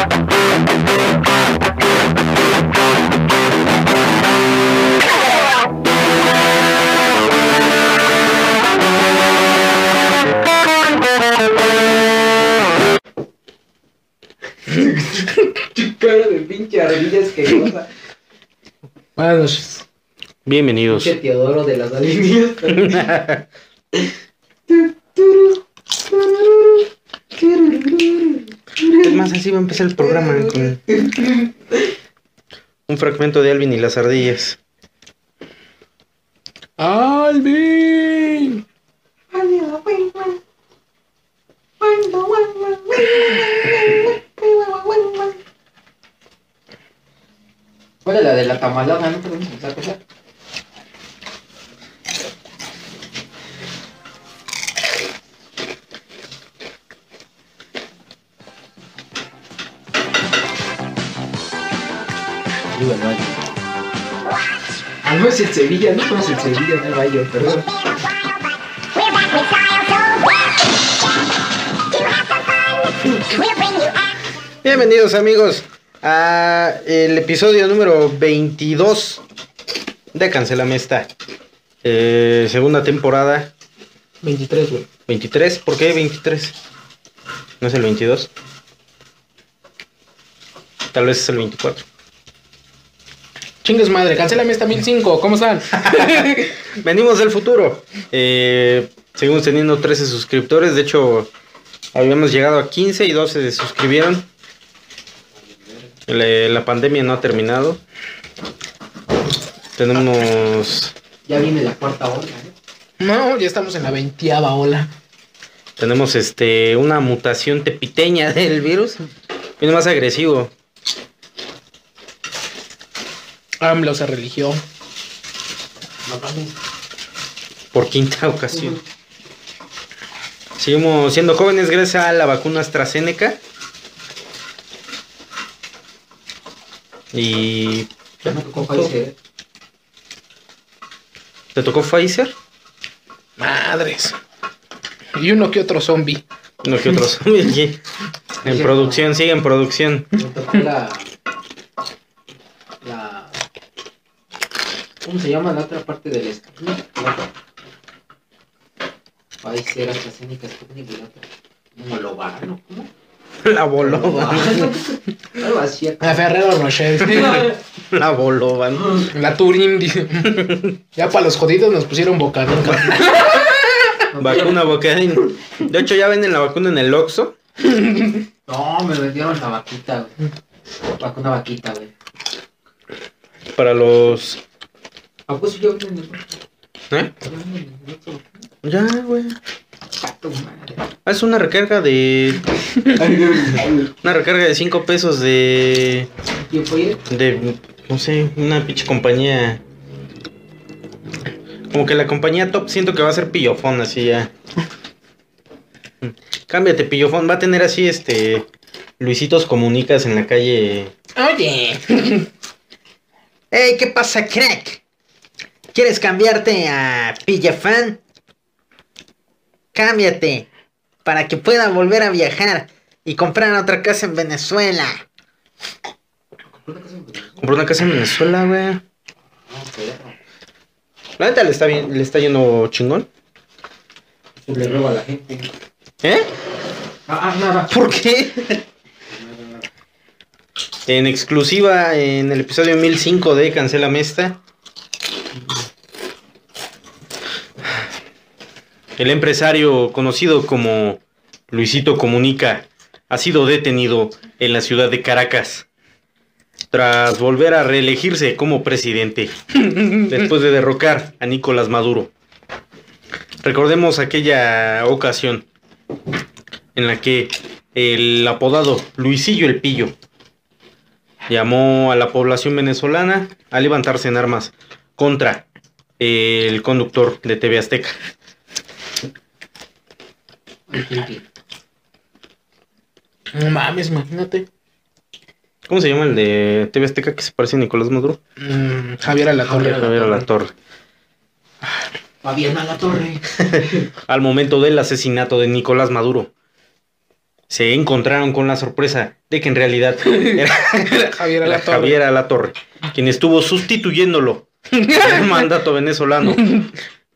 Cara de pinche ardillas que cosa. Buenas noches. Bienvenidos. Pinche Teodoro de las ardillas. Es más, así va a empezar el programa con un fragmento de Alvin y las ardillas. ¡Alvin! ¿Cuál es la de la tamalada? ¿No podemos empezar a Ah, no es el Sevilla, no conoces el Sevilla, no el Bayo, perdón. Bienvenidos amigos a el episodio número 22 de Cancelame esta. Eh, segunda temporada 23, güey. 23. ¿Por qué 23? ¿No es el 22? Tal vez es el 24. Chingues madre, cancélame esta 1005. ¿Cómo están? Venimos del futuro. Eh, seguimos teniendo 13 suscriptores. De hecho, habíamos llegado a 15 y 12 se suscribieron. La, la pandemia no ha terminado. Tenemos Ya viene la cuarta ola, ¿eh? No, ya estamos en la veintiava ola. tenemos este una mutación tepiteña del virus. Viene más agresivo. AMLO se religió. Por quinta ocasión. Seguimos siendo jóvenes gracias a la vacuna AstraZeneca. Y Ya me tocó Pfizer. ¿te tocó Pfizer? Madres. Y uno que otro zombie. No que otros. Oye, en producción, sigue en producción. Me tocó. La. ¿Cómo se llama la otra parte del Sputnik? La otra. Pfizer, AstraZeneca, Sputnik y la otra. Homologar, ¿no? ¿Cómo? La boloba. Algo así. La Ferrero Rocher. La boloba. ¿no? La Turín. dice. Ya para los jodidos nos pusieron bocadín. cabrón. Vacuna bocadín. De hecho, ya venden la vacuna en el Oxxo. No, me vendieron la vaquita, güey. Vacuna vaquita, güey. Para los. Ah, yo venden el ¿Eh? ya venden el otro. Ya, güey. Madre. Es una recarga de. Una recarga de 5 pesos de. De, no sé, una pinche compañía. Como que la compañía top siento que va a ser pillofón, así ya. Cámbiate, pillofón. Va a tener así, este, Luisitos Comunicas en la calle. Oye. Hey, ¿qué pasa, crack? ¿Quieres cambiarte a pillafán? Cámbiate, para que pueda volver a viajar y comprar otra casa en Venezuela. Compró una casa en Venezuela, güey. La neta le está bien, le está yendo chingón. Le roba a la gente. ¿Eh? Ah, ah, nada. ¿Por qué? En exclusiva en el episodio 1005 de Cancela Mesta. El empresario conocido como Luisito Comunica ha sido detenido en la ciudad de Caracas tras volver a reelegirse como presidente después de derrocar a Nicolás Maduro. Recordemos aquella ocasión en la que el apodado Luisillo el Pillo llamó a la población venezolana a levantarse en armas contra el conductor de TV Azteca. No mames, imagínate. ¿Cómo se llama el de TV Azteca que se parece a Nicolás Maduro? Mm, Javier Alatorre. Javier Alatorre. Fabiana la torre. Al momento del asesinato de Nicolás Maduro. se encontraron con la sorpresa de que en realidad era, Javier era Alatorre. Javier Alatorre, quien estuvo sustituyéndolo en el mandato venezolano,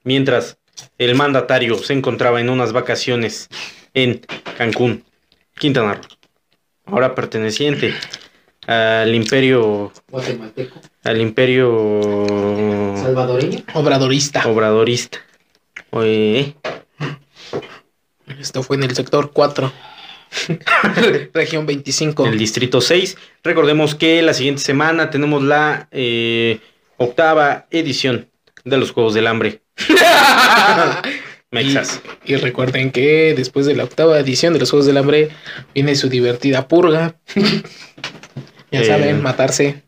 mientras el mandatario se encontraba en unas vacaciones en Cancún, Quintana Roo, ahora perteneciente al imperio, Guatemalteco. al imperio Salvadoreño. Obradorista. obradorista. Oye, Esto fue en el sector 4. Región 25. el distrito 6. Recordemos que la siguiente semana tenemos la eh, octava edición de los Juegos del Hambre. Mexas. Y recuerden que después de la octava edición de los Juegos del Hambre viene su divertida purga. ya Eh, saben, matarse.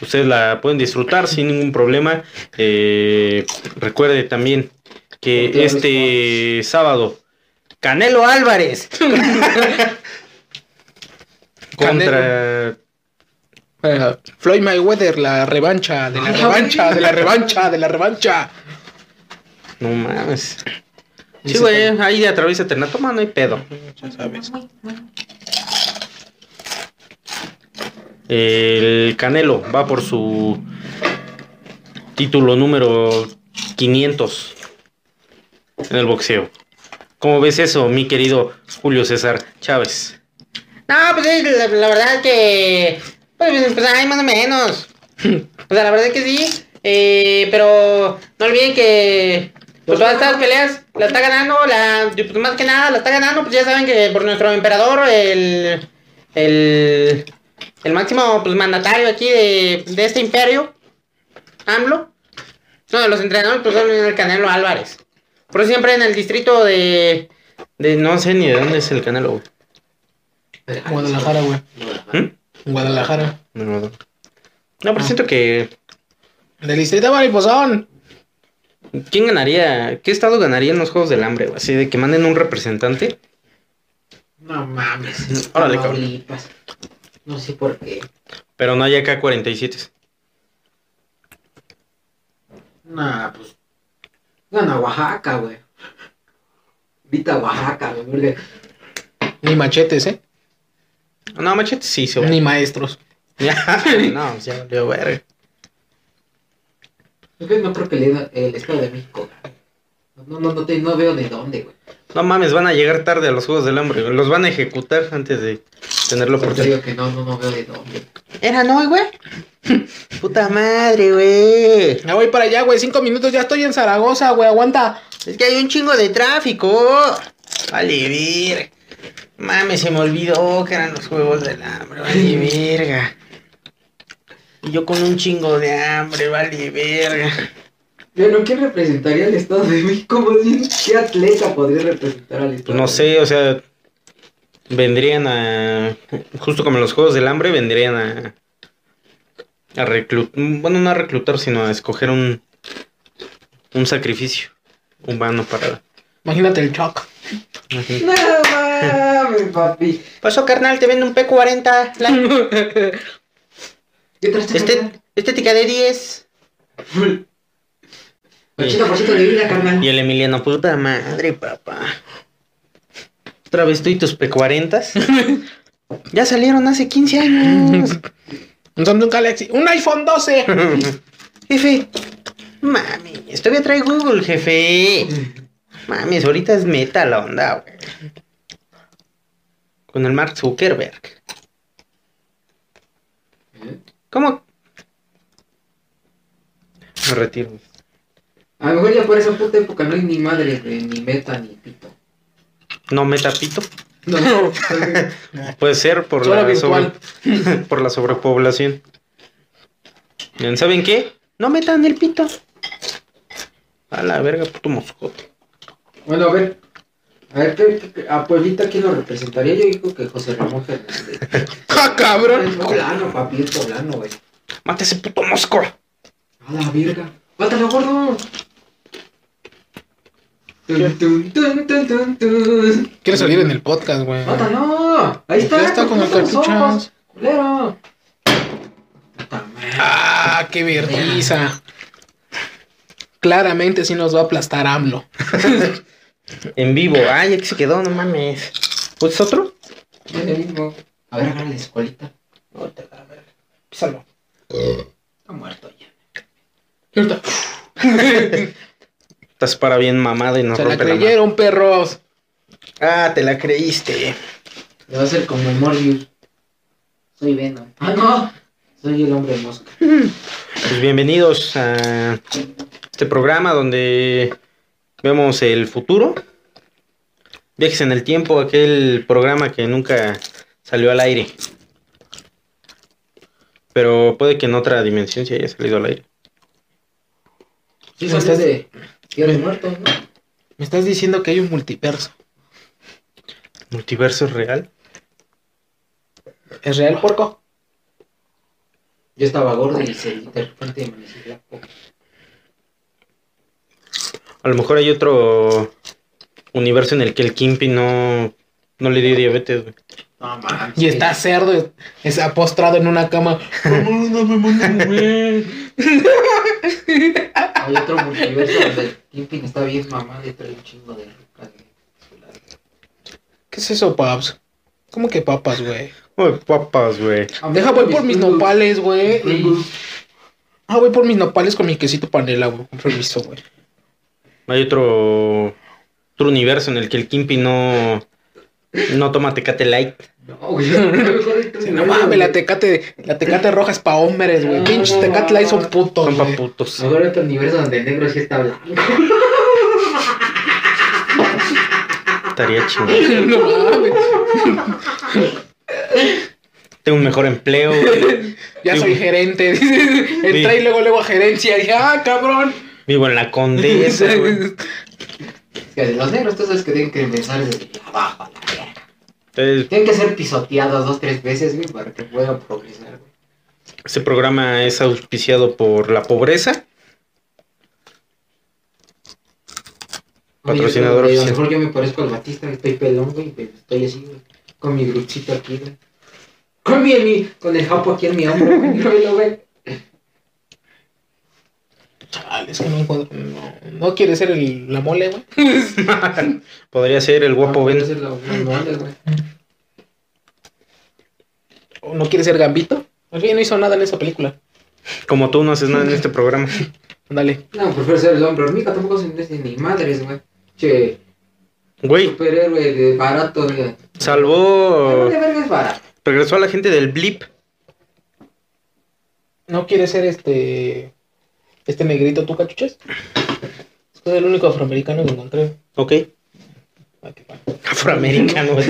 Ustedes la pueden disfrutar sin ningún problema. Eh, recuerde también que este sábado, Canelo Álvarez contra Eh, Floyd Mayweather, la revancha, de la revancha, de la revancha, de la revancha. No mames. Sí, güey, ahí de atraviesa Eterna. Toma, no hay pedo. Ya sabes. El Canelo va por su título número 500 en el boxeo. ¿Cómo ves eso, mi querido Julio César Chávez? No, pues sí, la, la verdad es que. Pues, pues hay más o menos. O sea, la verdad es que sí. Eh, pero no olviden que. Pues todas estas peleas la está ganando. La, pues, más que nada la está ganando. Pues ya saben que por nuestro emperador, el. El. El máximo pues, mandatario aquí de, de este imperio. AMLO. No, de los entrenadores, pues son el Canelo Álvarez. Por eso siempre en el distrito de. De no sé ni de dónde es el Canelo. güey. Guadalajara, güey. ¿Mm? Guadalajara. No, no, no. No, pero siento que. Del distrito Mariposón. ¿Quién ganaría? ¿Qué estado ganaría en los Juegos del Hambre? güey? Así de que manden un representante. No mames. Órale, cabrón. Tamaulipas. No sé por qué. Pero no hay acá 47. Nah, pues. Gana Oaxaca, güey. Vita Oaxaca, güey. porque- Ni machetes, ¿eh? No, machete sí, se. Ni maestros. Ya, no, ya valió verga. No creo que le den el Estado de México. No, no, no, te, no veo de dónde, güey. No mames, van a llegar tarde a los Juegos del Hambre. güey. Los van a ejecutar antes de tener la Por digo que no, no, no veo de dónde. ¿Era no, güey? Puta madre, güey. Ya voy para allá, güey. Cinco minutos, ya estoy en Zaragoza, güey. Aguanta. Es que hay un chingo de tráfico. Vale, ver. Mames, se me olvidó que eran los juegos del hambre. Vale, verga. Y yo con un chingo de hambre, vale, verga. Pero ¿quién representaría al Estado de México? ¿qué atleta podría representar al Estado? Pues no sé, o sea, vendrían a. Justo como en los Juegos del Hambre, vendrían a. A reclutar. Bueno, no a reclutar, sino a escoger un. Un sacrificio humano para. Imagínate el shock. No mames, papi. Pasó, carnal, te vendo un P40. La- ¿Qué traes Este, estética de 10. 80% de vida, carnal. Y el Emiliano, puta madre, papá. Otra vez tú y tus P40s. Ya salieron hace 15 años. Un Samsung Galaxy. Un iPhone 12. Jefe. Mami, todavía trae Google, jefe. Mames, ahorita es meta la onda, güey. Con el Mark Zuckerberg. ¿Cómo? Me retiro. A lo mejor ya por esa puta época no hay ni madre, güey, ni meta, ni pito. No metapito. No, Puede ser por Solo la, sobre- por la sobrepoblación. ¿Saben qué? No metan el pito. A la verga, puto moscote. Bueno, a ver. A ver, ¿qué, qué- a Pueblita quién lo representaría? Yo digo que José Ramón Fernández. ¡Ja, cabrón! Es poblano, papi, es poblano, güey. Mate ese puto mosco. A la verga. ¡Mátalo, gordo! Tun, tun, tun. Quiere salir en el podcast, güey. ¡Mátalo! Ahí está. Ya está con el cartuchas. Culero. Ah, qué vergüenza. Claramente sí nos va a aplastar AMLO. En vivo. Ay, ya que se quedó, no mames. ¿Pues otro? Es lo mismo. A ver, agarra la escuelita. No, te la verga. Písalo. Está muerto ya. Ahorita. Estás para bien mamada y no Se la rompe la mano. creyeron, perros. Ah, te la creíste. Le va a ser como Morbius. Soy Venom. Ah, no. Soy el hombre mosca. Pues bienvenidos a este programa donde vemos el futuro. Viajes en el tiempo, aquel programa que nunca salió al aire. Pero puede que en otra dimensión se haya salido al aire. Sí, Me estás- de de Muertos, ¿no? Me estás diciendo que hay un multiverso. ¿Multiverso es real? ¿Es real, porco? Yo estaba gordo y se, de repente amanecí flaco. A lo mejor hay otro universo en el que el Kimpi no, no le dio diabetes. güey. No. Y está cerdo, está postrado en una cama. No, no me mando a mover. Hay otro multiverso donde el Kingpin está bien mamado y trae un chingo de rocas. ¿Qué es eso, paps? ¿Cómo que papas, güey? Uy, papas, güey. Deja, voy por mis nopales, güey. y-. Ah, voy por mis nopales con mi quesito panela, güey. Con permiso, güey. Hay otro, otro universo en el que el Kimpi no, no toma Tecate Light. No, güey. Sí, No mames, la tecate, la tecate roja es pa' hombres, güey. Pinches tecate light son putos, Son pa' putos. Mejor otro universo donde el negro sí está blanco. Estaría chingón. No mames. Tengo un mejor empleo. güey. Ya Sí, soy güey. gerente. Entra y luego, luego a gerencia. Dije, ah, cabrón. Vivo en la condesa, güey. Es que los negros, tú sabes que tienen que empezar desde abajo a la verga. Entonces, Tienen que ser pisoteados dos, tres veces, güey, para que puedan progresar, güey. Este programa es auspiciado por la pobreza. Patrocinador Oye, A lo oficial. mejor yo me parezco al Batista, estoy pelón, güey, pero estoy así, güey. Con mi gruchito aquí, güey. Con mi, mi- con el japo aquí en mi hombro, güey. Míralo, güey. Chale, es que no encuentro. No, no quiere ser el, la mole, güey. Podría ser el guapo No, Ben. mole, güey. O no quiere ser Gambito. Al fin no hizo nada en esa película. Como tú no haces nada en este programa. Ándale. No, prefiero ser el hombre hormiga, tampoco se me ni madres, güey. Che, Güey, superhéroe de barato, güey. salvó. de verga es barato. Regresó a la gente del blip. No quiere ser este. Este negrito, ¿tú cachuches? Es que es el único afroamericano que encontré. Ok. Ah, qué. Afroamericano. güey.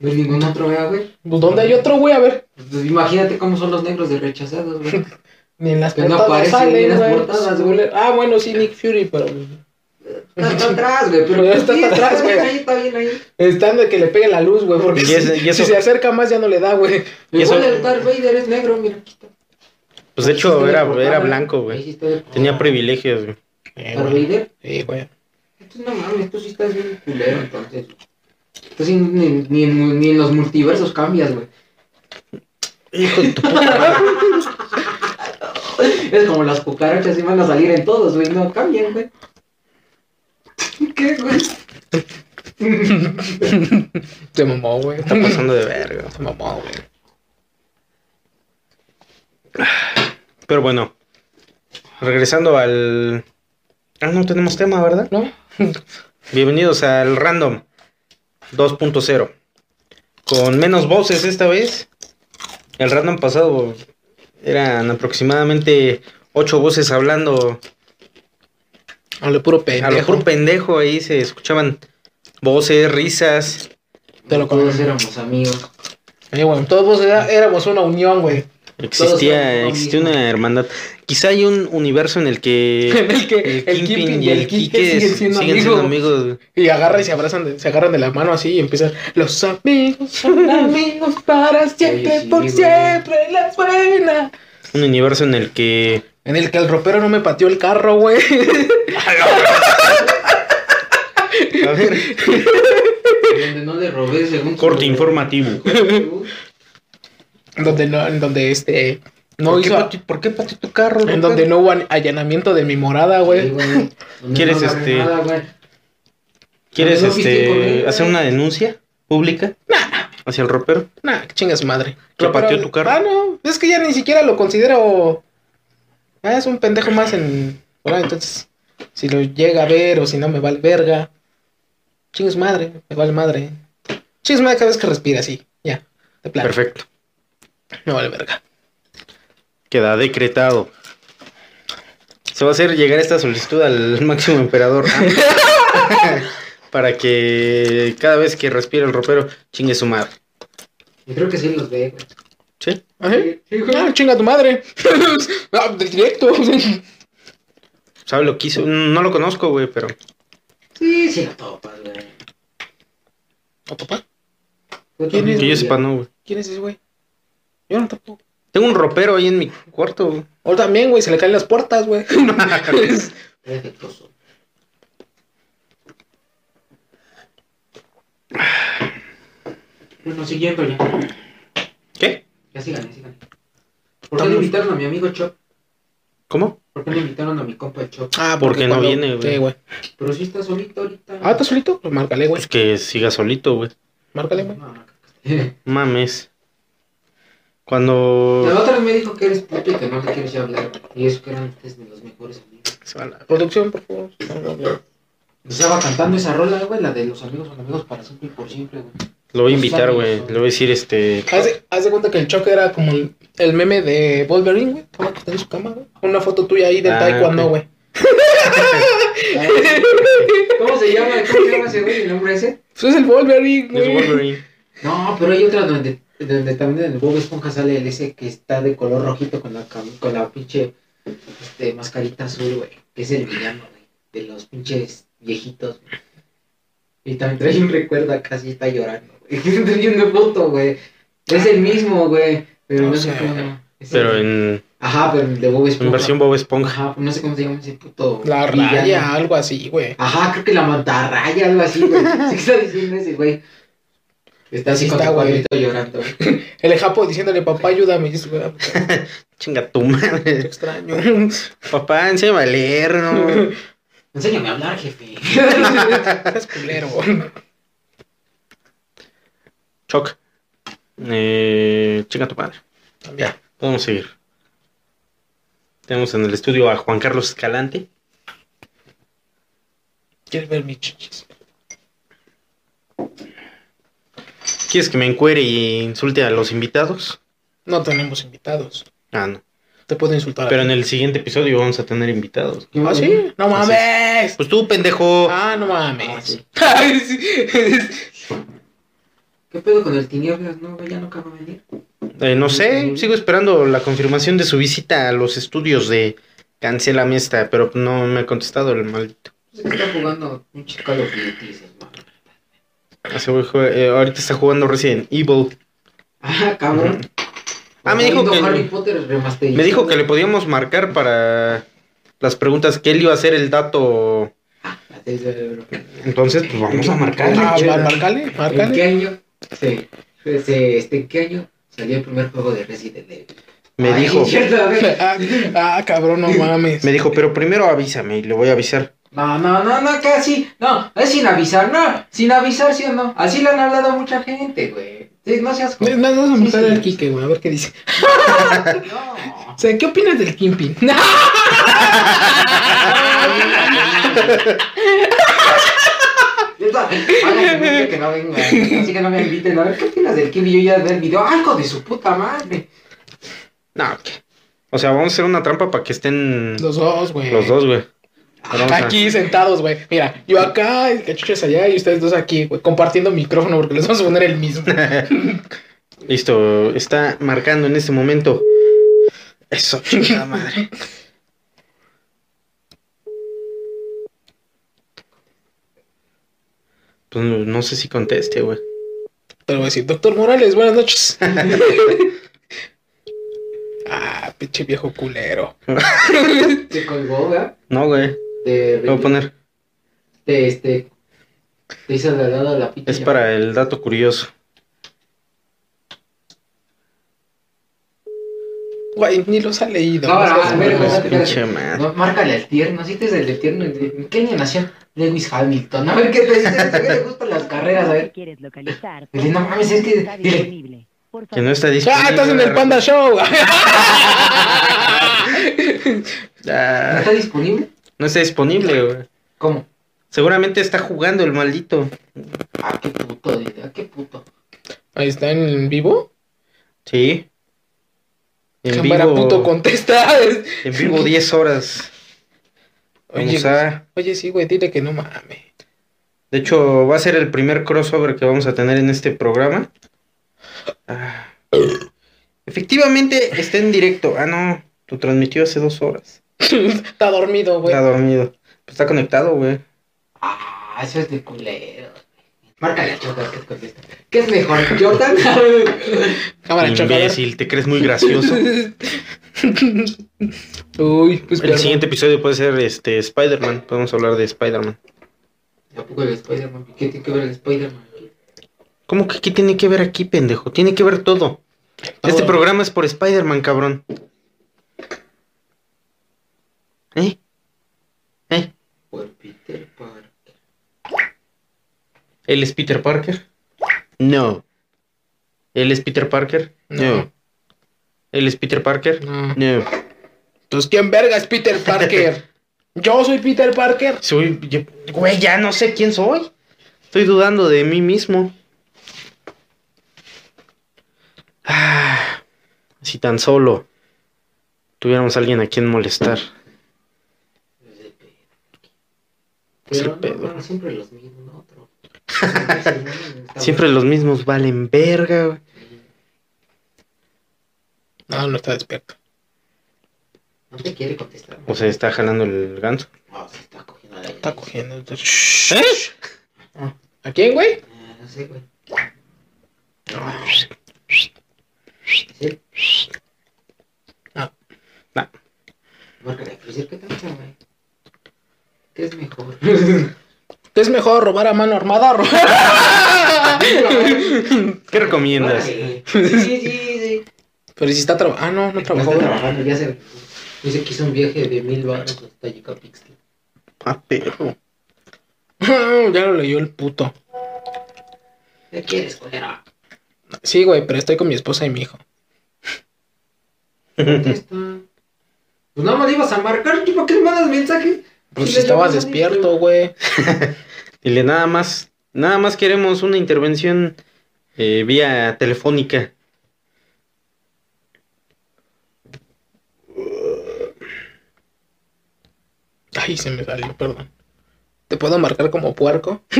No hay ningún otro, güey. Pues, ¿Dónde hay otro, güey? A ver. Pues imagínate cómo son los negros de rechazados, güey. Ni en las Que no portadas aparecen ni en salen, las güey. portadas, güey. Ah, bueno, sí, Nick Fury, pero. Está, está atrás, güey, pero Pero está sí, atrás, bien güey. ahí, está bien ahí. Están de que le pegue la luz, güey. Porque Y si, ese- y eso- si se acerca más ya no le da, güey. Eso- Igual el Darth Vader es negro, mira. está. Pues de hecho era, de era blanco, güey. Tenía privilegios, güey. Eh, güey. Sí, güey. Entonces, no mames, tú sí estás bien culero, entonces. Sí, ni, ni, en- ni en los multiversos cambias, güey. Hijo de tu puta. Es como las cucarachas y van a salir en todos, güey. No cambian, güey. ¿Qué, güey? Se mamó, güey. Está pasando de verga. Se mamó, güey. Pero bueno. Regresando al. Ah, no tenemos tema, ¿verdad? ¿No? Bienvenidos al Random 2.0. Con menos voces esta vez. El Random pasado eran aproximadamente 8 voces hablando A lo puro a lo pendejo. puro pendejo. Ahí se escuchaban voces, risas. Te lo Todos éramos amigos. Eh, güey, todos era- éramos una unión, güey. Existía, existía una hermandad. Quizá hay un universo en el que En el que el el Kingpin Kingpin y el Kike siguen siendo siguen siendo amigos. amigos. Y agarran y se abrazan, de- se agarran de la mano así y empiezan. Los amigos son amigos para siempre, sí, por güey. siempre, las buenas. Un universo en el que En el que el ropero no me pateó el carro, güey. a ver, Donde no le robé según su- corte informativo. Donde no, en donde este. No ¿Por, qué hizo. pateó- ¿Por qué pateó tu carro? En donde no hubo an- allanamiento de mi morada, güey. ¿Quieres, no este, nada. ¿Quieres No, este hacer una denuncia pública? hacia el ropero. Nah, que chinga su madre. ¿Que pateó tu carro? Ah, no. Es que ya ni siquiera lo considero. Ah, es un pendejo más en. Ahora, entonces. Si lo llega a ver o si no me vale verga. Chinga su madre. Me vale madre. Chinga su madre cada vez que respira así. Ya. De. Perfecto. Me vale verga. Queda decretado. Se va a hacer llegar esta solicitud al máximo emperador. para que cada vez que respire el ropero, chingue su madre. Yo creo que sí los ve, güey. ¿Sí? Ajá. Sí, güey. Ah, chinga tu madre. ah, de directo. ¿Sabe lo que hizo? No lo conozco, güey, pero. Sí, sí lo topas, güey. ¿O papá? ¿Quién es? Que yo sepa, no, güey. ¿Quién es ese güey? Yo no tampoco. Tengo un ropero ahí en mi cuarto, güey. O también, güey, se le caen las puertas, güey. Es defectuoso. Bueno, siguiendo ya. ¿Qué? Ya sí gané, sí gané. ¿Por qué no invitaron a mi amigo Chop? ¿Cómo? ¿Por qué no invitaron a mi compa Chop? Ah, Porque no viene, güey. Sí, güey. Pero si está solito ahorita. Ah, ¿estás solito? Pues márcale, güey. Pues que siga solito, güey. Márcale, güey. No, no, que- Mames. La Cuando. otra vez me dijo que eres puto y que no le quieres ya hablar. Y eso que eran ustedes de los mejores amigos. Se va la Producción, por favor. Estaba cantando esa rola, güey, la de los amigos son amigos para siempre y por siempre, güey. Lo voy a invitar, güey. Le voy a decir, este. Haz de, haz de cuenta que el choque era como el, el meme de Wolverine, güey. Estaba acostado en su cama, güey. Una foto tuya ahí del Ah, taekwondo, güey. ¿Cómo se llama? ¿Cómo se llama ese güey? ¿El nombre ese? Pues es el Wolverine, Es güey. Wolverine. No, pero hay otra donde, donde también en el Bob Esponja sale el ese que está de color rojito con la, con la pinche este, mascarita azul, güey. Que es el villano, güey. De los pinches viejitos, güey. Y también trae un recuerdo acá, así está llorando, güey. Trae una foto, güey. Es el mismo, güey. Pero no, No sé cómo. es Pero el- en, Ajá, pero el de Bob Esponja. en versión Bob Esponja. Ajá, no sé cómo se llama ese puto. La villano. raya, algo así, güey. Ajá, creo que la mantarraya, algo así, güey. ¿Sí está diciendo ese, güey? Está así Sí con está, güey. cuadrito llorando. El japo diciéndole, papá, ayúdame. Y te Chinga tu madre. extraño. Papá, enséñame a leer, ¿no? Enséñame a hablar, jefe. Es culero. Choc. Eh, chinga tu madre. También. Podemos seguir. Tenemos en el estudio a Juan Carlos Escalante. ¿Quieres ver mis chichis? ¿Quieres que me encuere y insulte a los invitados? No tenemos invitados. Ah, no. Te puedo insultar. Pero en el siguiente episodio vamos a tener invitados. ¿Ah, sí? No mames. Pues tú, pendejo. Ah, no Ah, mames. sí. ¿Qué pedo con el tinieblas? No, ya no acaba de venir. Eh, no sé, sigo esperando la confirmación de su visita a los estudios de Cancela Esta, pero no me ha contestado el maldito. Sé que está jugando un dices, man. Ese güey juega- eh, ahorita está jugando Resident Evil. Ah, cabrón. Ah, me dijo que- Harry Potter remasterizado. Me dijo que le podíamos marcar para las preguntas que él iba a hacer el dato. Entonces, pues vamos a marcarle. Ah, va, márcale, ¿En qué año? Sí. Se- este, ¿En qué año salió el primer juego de Resident Evil? Me Ay, dijo. Ah, ah, cabrón, no mames. me dijo, pero primero avísame y le voy a avisar. No, no, no, no, casi. No, es sin avisar, no. Sin avisar, sí o no. Así le han hablado a mucha gente, güey. Sí, no seas Es más, vamos a Sí, mostrar sí. al Kike, güey, a ver qué dice. No. O sea, ¿qué opinas del Kimpin? Que no venga. Así que no me inviten. A ver, ¿qué opinas del Kim? Y yo ya ver el video. ¡Ay, hijo de su puta madre! No, ¿qué? O sea, vamos a hacer una trampa para que estén Los dos, güey. los dos, güey. Aquí sentados, güey. Mira, yo acá, el cachuchas allá y ustedes dos aquí, güey, compartiendo micrófono porque les vamos a poner el mismo. Listo, está marcando en este momento. Eso, chingada madre. Pues no, no sé si conteste, güey. Pero voy a decir, doctor Morales, buenas noches. ah, pinche viejo culero. Se colgó, ¿verdad? No, güey. De, a poner. de este. Te hizo de lado la pinche. Es para el dato curioso. Güey, ni los ha leído. No, no a ver. No, márcale al tierno, si te es el tierno. ¿En qué año nació? Lewis Hamilton. A ver qué te dice, ¿a qué le gustan las carreras? A ver. quieres localizar. No mames, es que- Está dile. Que no está disponible. ¡Ah, estás en el Panda Show! ¿No Ah, está disponible? No está disponible, güey. ¿Cómo? Seguramente está jugando el maldito. Ah, qué puto, dile, ah, qué puto. Ahí está en vivo. Sí. En Cámara vivo, puto contesta. en vivo 10 horas. Oye, a... oye, sí, güey, dile que no mames. De hecho, va a ser el primer crossover que vamos a tener en este programa. Ah. Efectivamente, está en directo. Ah, no. Lo transmitió hace dos horas. Está dormido, güey. Está dormido. Pues está conectado, güey. Ah, eso es de culero. Márcale a Jordan que te contesta. ¿Qué es mejor, Jordan? Cámara. Imbécil, te crees muy gracioso. Uy, pues El perdón. siguiente episodio puede ser este Spider-Man. Podemos hablar de Spider-Man. ¿A poco el Spider-Man? ¿Qué tiene que ver el Spider-Man? ¿Cómo que qué tiene que ver aquí, pendejo? Tiene que ver todo. Este programa es por Spider-Man, cabrón. ¿Eh? ¿Eh? Por Peter Parker. ¿Él es Peter Parker? No. ¿Él es Peter Parker? No. ¿Él es Peter Parker? No. No. Entonces, ¿quién verga es Peter Parker? Yo soy Peter Parker. Soy. yo- Güey, ya no sé quién soy. Estoy dudando de mí mismo. Ah, si tan solo tuviéramos a alguien a quien molestar. Es el Pero no, pedo. no, siempre los mismos, ¿no? Otro. Siempre los mismos valen verga, güey. No, no está despierto. No te quiere contestar. O sea, está jalando el ganso. No, se está cogiendo la Está cogiendo. ¿Eh? ¿A quién, güey? Ah, no sé, güey. ¿Sí? Ah. Nah. Márcale a Cruiser, ¿qué tal, güey? ¿Qué es mejor? ¿Qué es mejor robar a mano armada o robar? ¿Qué recomiendas? Sí, sí, sí. Pero si está trabajando. Ah, no, no trabajó, está trabajando, ya se... Dice que hizo un viaje de mil baros hasta Yecapixtla. Ah, perro. ya lo leyó el puto. ¿Qué quieres, culero? Sí, güey, pero estoy con mi esposa y mi hijo. Pues nada más le ibas a marcar, ¿y ¿para qué le mandas mensaje? Pues si estabas despierto, güey. Dile nada más. Nada más queremos una intervención eh, vía telefónica. Ay, se me salió, perdón. ¿Te puedo marcar como puerco?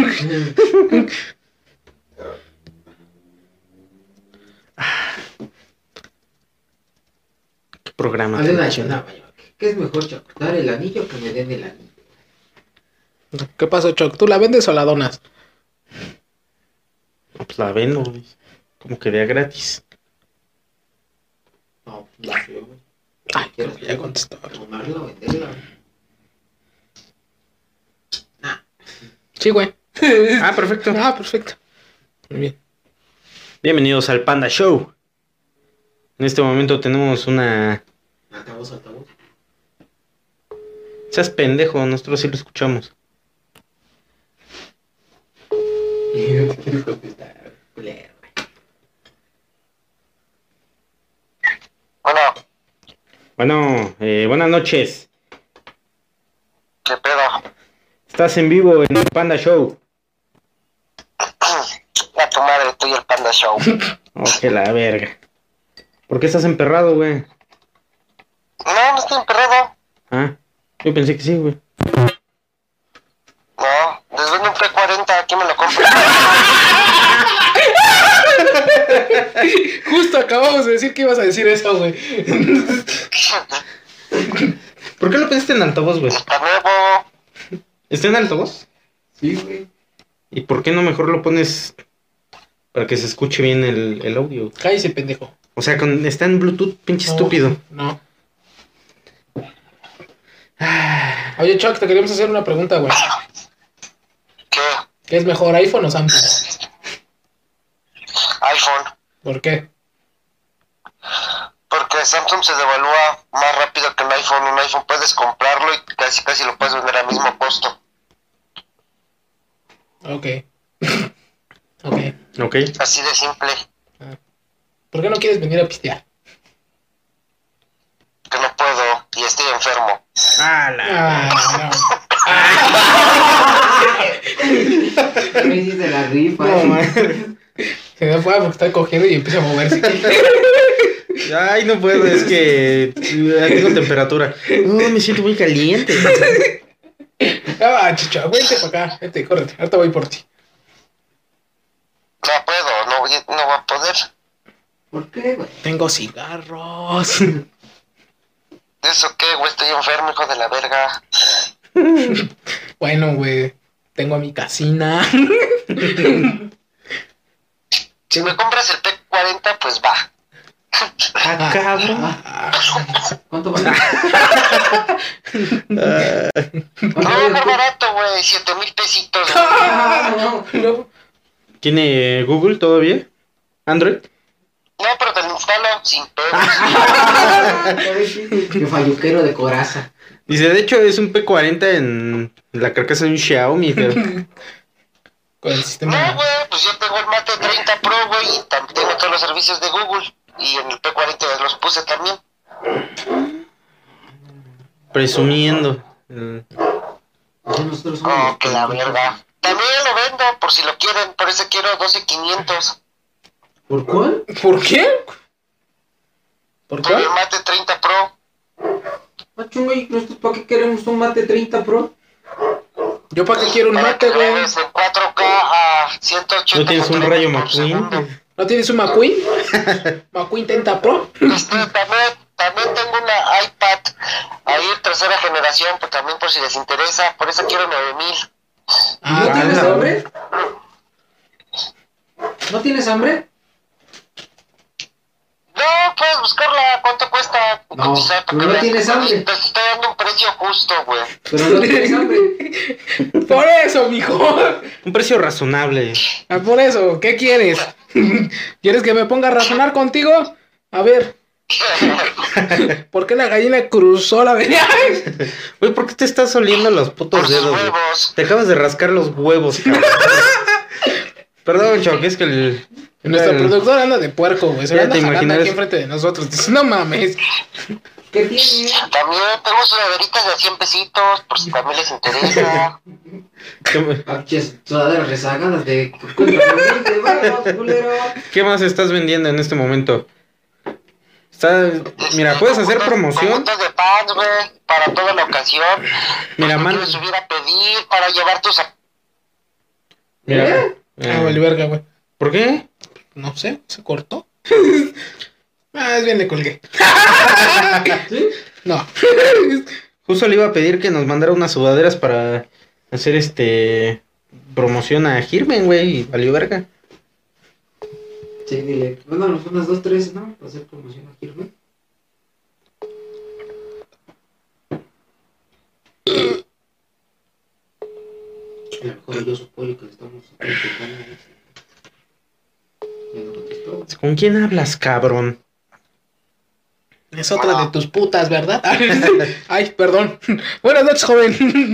¿Qué programa? Es mejor, Choc? ¿Dar el anillo o que me den el anillo? ¿Qué pasó, Choc? ¿Tú la vendes o la donas? No, pues la vendo, güey. Como que de gratis. No, no sé, güey. Ay, ¿Quieres creo que ya contestó. Tomarla o venderla? Sí, güey. Ah, perfecto. Ah, perfecto. Muy bien. Bienvenidos al Panda Show. En este momento tenemos una... Altavoz, altavoz. Seas pendejo, nosotros sí lo escuchamos. Y no te quieres contestar, culero, güey. Bueno, Bueno, eh, buenas noches. ¿qué pedo? Estás en vivo en el Panda Show. A tu madre, estoy el Panda Show. Oh, que la verga. ¿Por qué estás emperrado, güey? No, no estoy emperrado. Ah, yo pensé que sí, güey. No, les vendo un P40, aquí me lo compro. Justo acabamos de decir que ibas a decir eso, güey. ¿Por qué lo pediste en altavoz, güey? Está nuevo. ¿Está en altavoz? Sí, güey. ¿Y por qué no mejor lo pones para que se escuche bien el, el audio? Cállese, pendejo. O sea, con, está en Bluetooth, pinche estúpido. No. Oye, Chuck, te queríamos hacer una pregunta, güey. ¿Qué? ¿Qué es mejor, iPhone o Samsung? iPhone. ¿Por qué? ¿Por qué? de Samsung se devalúa más rápido que un iPhone. Un iPhone puedes comprarlo y casi casi lo puedes vender al mismo costo. Ok. ok. Ok. Así de simple. ¿Por qué no quieres venir a pistear? Que no puedo y estoy enfermo. Ah, Me hiciste la rifa. no. No. Se me fue porque está cogiendo y empieza a moverse. Ay, no puedo, es que tengo temperatura. No, me siento muy caliente. Ah, chicho, vente para acá. Vente, córrete. Ahorita voy por ti. No puedo, no, voy- no voy a poder. ¿Por qué, güey? Tengo cigarros. ¿Eso qué, güey? Estoy enfermo, hijo de la verga. Bueno, güey. Tengo a mi casina. Si me compras el P40, pues va. Ah, cabrón. Ah, ¿Cuánto vale? No, ¿Cuánto más barato, güey. Siete mil pesitos. Ah, no. no. ¿Tiene Google todavía? ¿Android? No, pero te lo instalo sin pedos. Qué falluquero de coraza. Dice, de hecho es un P40 en la carcasa de un Xiaomi, pero... Con el No, sistema. güey, pues yo tengo el Mate 30 Pro, güey, y tam- tengo todos los servicios de Google. Y en el P40 los puse también. Presumiendo. Oh, que la verga. También lo vendo, por si lo quieren. Por eso quiero 12,500. ¿Por cuál? ¿Por qué? ¿Por Por qué? el Mate 30 Pro. Ah, chungo, ¿y nosotros para qué queremos un mate 30 Pro? Yo para qué quiero un Para mate, güey. grabes en 4K a 180 ¿No tienes un rayo por McQueen? ¿No tienes un McQueen? ¿McQueen Tenta Pro? Este, también, también tengo una iPad ahí tercera generación, pues también por si les interesa, por eso quiero 9000. ¿No tienes hambre? ¿No tienes hambre? No, puedes buscarla, ¿cuánto cuesta? No, pero no tienes hambre. Te estoy dando un precio justo, güey. Pero no tienes hambre. Por eso, mijo. Un precio razonable. Ah, por eso, ¿qué quieres? ¿Quieres que me ponga a razonar contigo? A ver, ¿por qué la gallina cruzó la avenida? Güey, ¿por qué te estás oliendo los putos dedos, huevos. Te acabas de rascar los huevos, cabrón. Perdón, Choc, es que el... Nuestra productora anda de puerco, güey. Se Ya anda te jalando imaginas. aquí enfrente de nosotros. Dice, no mames. ¿Qué tiene? También tengo sudaderitas de 100 pesitos, por si también les interesa. ¿Qué, Pinches sudaderas rezagadas de... de varos, culero. qué más estás vendiendo en este momento? Está... Mira, puedes hacer promoción. de pants, güey, para toda la ocasión. Mira, man... quieres subir a pedir, para llevar tus... Mira. ¿Eh? eh, Ah, vale, verga, güey. ¿Por qué? No sé, se cortó. ah, es bien, le colgué. ¿Sí? No. Justo le iba a pedir que nos mandara unas sudaderas para hacer este promoción a Girmen, güey, y valió verga. Sí, dile. Mándanos unas dos, tres, ¿no? Para hacer promoción aquí, ¿no? A lo mejor yo supongo que le estamos contestó. ¿Con quién hablas, cabrón? Es otra de tus putas, ¿verdad? Ay, perdón. Buenas noches, joven.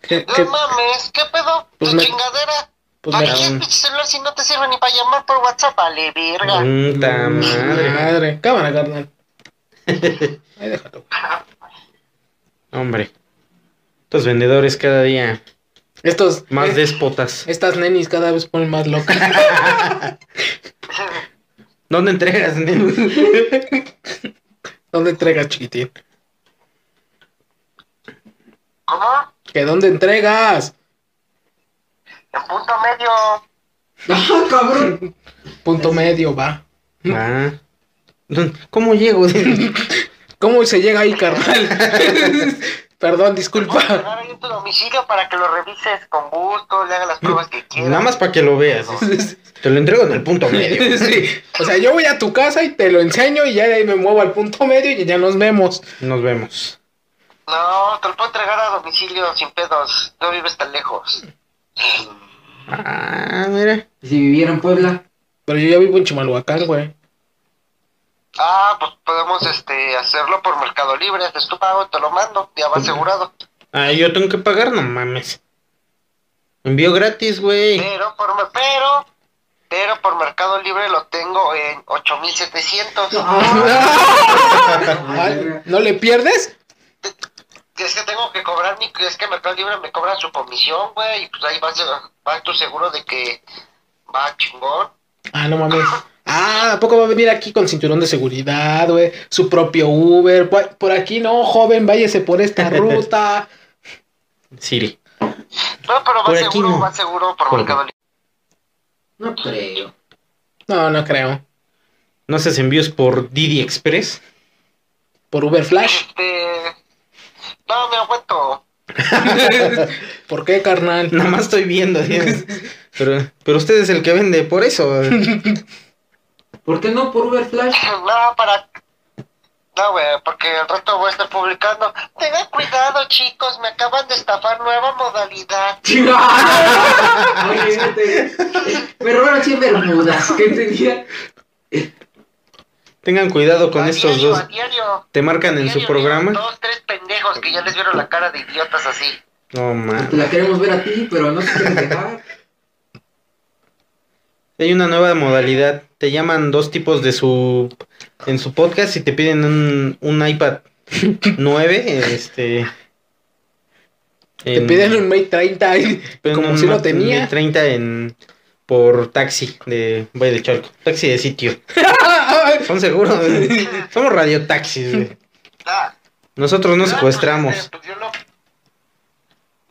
¿Qué, No qué- mames, ¿qué pedo? Pues ¿Tu me- chingadera? pues ¿Para qué quieres pinche celular si no te sirve ni para llamar por WhatsApp? Vale, verga. Puta madre. Madre. Cámara, carnal. Ahí déjalo. Hombre. Estos vendedores cada día Estos. más eh, déspotas. Estas nenis cada vez ponen más locas. ¿Dónde entregas, nene? ¿Dónde entregas, chiquitín? ¿Cómo? ¿Que dónde entregas? En punto medio. ¡Ah, cabrón! Punto medio, va. Ah. ¿Cómo llego? ¿Cómo se llega ahí, carnal? Perdón, Voy a disculpa. llegar ahí en tu domicilio para que lo revises con gusto, le hagas las pruebas que quieras. Nada más para que lo veas. Te lo entrego en el punto medio. Sí. O sea, yo voy a tu casa y te lo enseño y ya de ahí me muevo al punto medio y ya nos vemos. Nos vemos. No, te lo puedo entregar a domicilio sin pedos. No vives tan lejos. Ah, mira. ¿Y si viviera en Puebla? Pero yo ya vivo en Chimalhuacán, güey. Ah, pues podemos este hacerlo por Mercado Libre, haces tu pago, te lo mando, ya va asegurado. Ah, yo tengo que pagar, no mames. Envío gratis, güey. Pero por me- pero pero por Mercado Libre lo tengo en 8700. Ay, ¿No le pierdes? Es que tengo que cobrar mi es que Mercado Libre me cobra su comisión, güey, y pues ahí vas va tu seguro de que va chingón. Ah, no mames. Ah, ¿a poco va a venir aquí con cinturón de seguridad, güey? Su propio Uber. Por por aquí no, joven, váyase por esta ruta. Siri. No, pero va Por seguro, no. va seguro por Por- Mercado Libre. No creo. No, no creo. ¿No haces envíos por Didi Express? Por Uber Flash. Este no me aguanto. ¿Por qué, carnal? Nada más estoy viendo. ¿sí? Pero, pero usted es el que vende, por eso. ¿Por qué no por Uber Flash? No, para no, güey, porque al rato voy a estar publicando. Tengan cuidado, chicos, me acaban de estafar nueva modalidad. Oye, fíjate. Pero ahora sí en Bermudas. ¿Qué tenía? Tengan cuidado con A estos diario, dos. a diario. ¿Te marcan en Diario, su programa? Dos, tres pendejos que ya les vieron la cara de idiotas así. No, man. Te la queremos ver a ti, pero no te quieres dejar. Hay una nueva modalidad. Te llaman dos tipos de su en su podcast y te piden un, un iPad 9, este Te piden un Mate 30 y como si lo tenía. 30 en por taxi de Valle de Chalco. Taxi de sitio. Son seguros. Somos radiotaxis. Ah, Nosotros nos ah, secuestramos.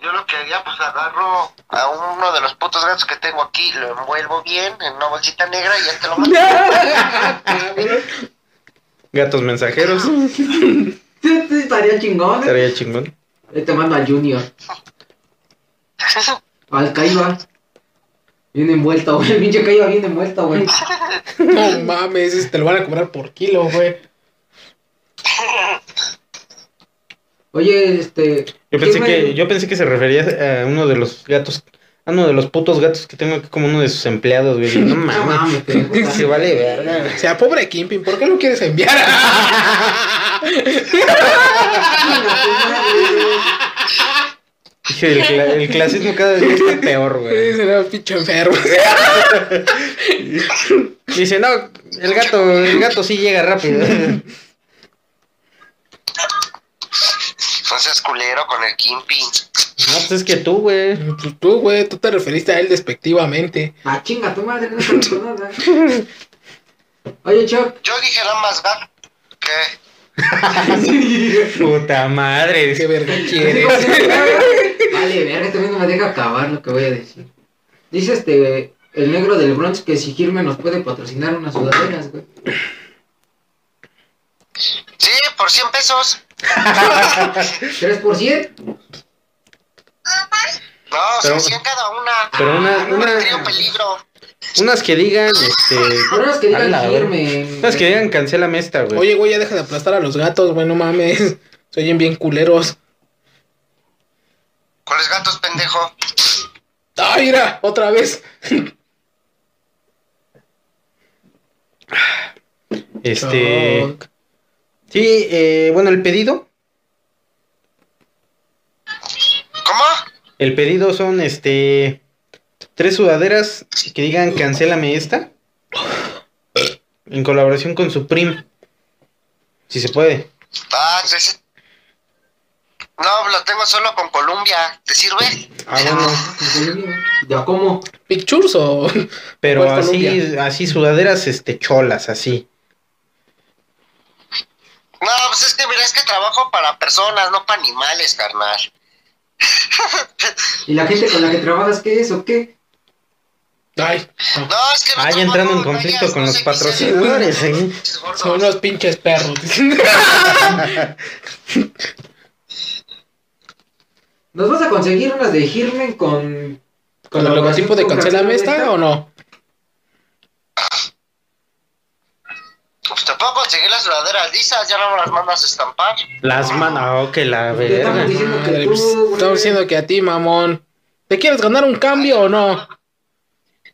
Este, yo lo, que haría, pues agarro a uno de los putos gatos que tengo aquí, lo envuelvo bien en una bolsita negra y ya te lo mando. Gatos mensajeros. Estaría chingón. ¿eh? Estaría chingón. Ahí te mando al Junior. Al Caiba. Bien envuelto, güey. El pinche Caiba bien envuelto, güey. No mames, te lo van a cobrar por kilo, güey. Oye, este. Yo pensé ¿quién que yo pensé que se refería a uno de los gatos, a uno de los putos gatos que tengo aquí como uno de sus empleados, güey. No No mames. Se vale verga. O sea, pobre Kimpin, ¿por qué lo quieres enviar? Dije, el, cla- el clasismo cada vez está peor, güey. Será un pinche enfermo. Dice, no, el gato, el gato sí llega rápido. No seas culero con el Kimping. No, pues es que tú, güey. Pues tú, güey, tú te referiste a él despectivamente. Ah, chinga tu madre, no nada. Oye, Chuck. Yo dije nada más gato que Puta madre. ¿Qué verga quieres? Vale, verga, también no me deja acabar lo que voy a decir. Dice este. El negro del Bronx que si Girme nos puede patrocinar unas sudaderas, güey. sí, por 100 pesos. ¿3 por 100? No, Pero- 100 cada una. Pero una, No una, creo peligro. unas que digan, este, Pero unas que digan Ala, Girme. unas que digan cancélame esta, güey. Oye, güey, ya deja de aplastar a los gatos, güey, no mames. Se oyen bien culeros. ¿Cuáles gatos, pendejo? ¡Ay, mira! Otra vez. Este, Oh, sí, eh, bueno, el pedido, ¿Cómo? el pedido son, este, tres sudaderas que digan cancélame esta, en colaboración con Supreme, si se puede. Ah, sí, sí. No, lo tengo solo con Columbia. ¿Te sirve? Ah, bueno, ¿Ya cómo? ¿Pictures o...? pero ¿Cuál así, así sudaderas, este, cholas, así. No, pues es que mira, es que trabajo para personas, no para animales, carnal. ¿Y la gente con la que trabajas qué es o qué? Ay, no. No, es que no entrando en con conflicto ellas, con no los patrocinadores, ¿eh? Son unos pinches perros. ¿Nos vas a conseguir unas de Girmen con. ¿Con el logotipo de con Cancélame esta o no? Pues te puedo conseguir las sudaderas lisas, ya no me las mandas a estampar. Las manos, que la Te estamos verga. diciendo que tú, pues, güey. Estamos diciendo que a ti, mamón. ¿Te quieres ganar un cambio o no?